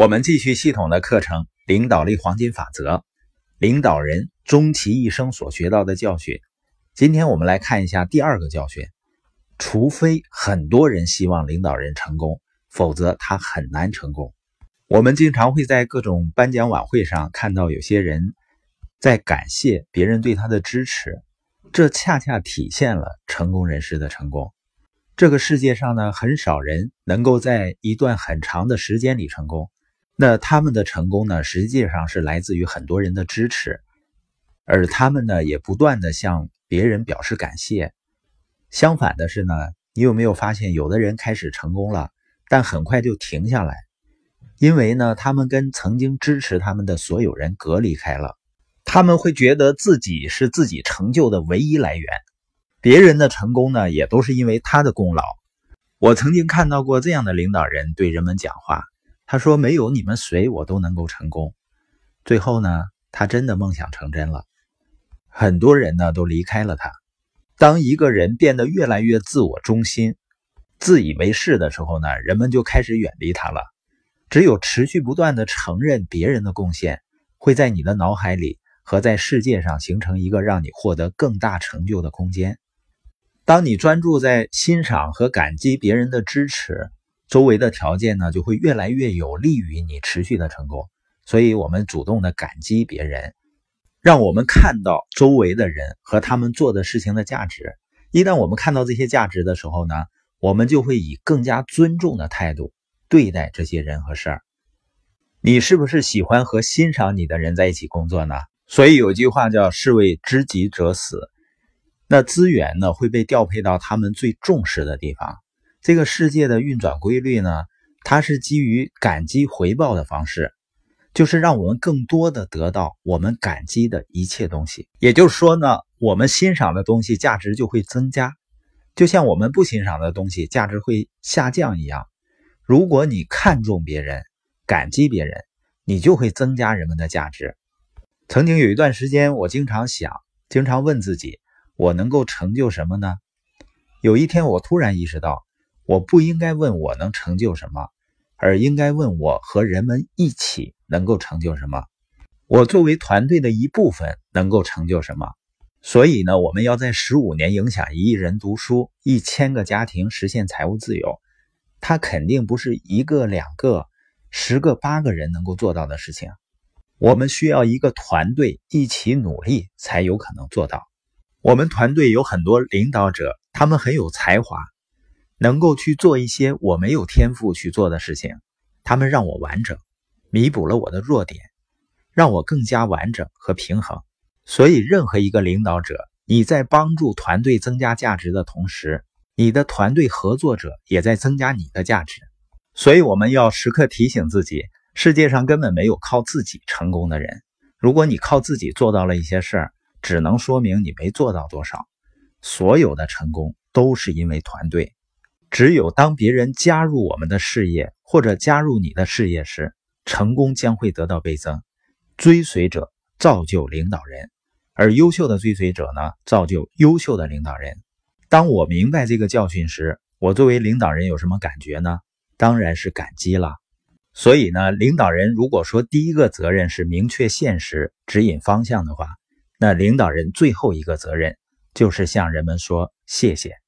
我们继续系统的课程《领导力黄金法则》，领导人终其一生所学到的教训。今天我们来看一下第二个教训：除非很多人希望领导人成功，否则他很难成功。我们经常会在各种颁奖晚会上看到有些人在感谢别人对他的支持，这恰恰体现了成功人士的成功。这个世界上呢，很少人能够在一段很长的时间里成功。那他们的成功呢，实际上是来自于很多人的支持，而他们呢，也不断的向别人表示感谢。相反的是呢，你有没有发现，有的人开始成功了，但很快就停下来，因为呢，他们跟曾经支持他们的所有人隔离开了，他们会觉得自己是自己成就的唯一来源，别人的成功呢，也都是因为他的功劳。我曾经看到过这样的领导人对人们讲话。他说：“没有你们谁，我都能够成功。”最后呢，他真的梦想成真了。很多人呢都离开了他。当一个人变得越来越自我中心、自以为是的时候呢，人们就开始远离他了。只有持续不断的承认别人的贡献，会在你的脑海里和在世界上形成一个让你获得更大成就的空间。当你专注在欣赏和感激别人的支持。周围的条件呢，就会越来越有利于你持续的成功。所以，我们主动的感激别人，让我们看到周围的人和他们做的事情的价值。一旦我们看到这些价值的时候呢，我们就会以更加尊重的态度对待这些人和事儿。你是不是喜欢和欣赏你的人在一起工作呢？所以有句话叫“士为知己者死”。那资源呢，会被调配到他们最重视的地方。这个世界的运转规律呢，它是基于感激回报的方式，就是让我们更多的得到我们感激的一切东西。也就是说呢，我们欣赏的东西价值就会增加，就像我们不欣赏的东西价值会下降一样。如果你看重别人，感激别人，你就会增加人们的价值。曾经有一段时间，我经常想，经常问自己，我能够成就什么呢？有一天，我突然意识到。我不应该问我能成就什么，而应该问我和人们一起能够成就什么。我作为团队的一部分能够成就什么？所以呢，我们要在十五年影响一亿人读书、一千个家庭实现财务自由，它肯定不是一个、两个、十个、八个人能够做到的事情。我们需要一个团队一起努力才有可能做到。我们团队有很多领导者，他们很有才华。能够去做一些我没有天赋去做的事情，他们让我完整，弥补了我的弱点，让我更加完整和平衡。所以，任何一个领导者，你在帮助团队增加价值的同时，你的团队合作者也在增加你的价值。所以，我们要时刻提醒自己：世界上根本没有靠自己成功的人。如果你靠自己做到了一些事儿，只能说明你没做到多少。所有的成功都是因为团队。只有当别人加入我们的事业，或者加入你的事业时，成功将会得到倍增。追随者造就领导人，而优秀的追随者呢，造就优秀的领导人。当我明白这个教训时，我作为领导人有什么感觉呢？当然是感激了。所以呢，领导人如果说第一个责任是明确现实、指引方向的话，那领导人最后一个责任就是向人们说谢谢。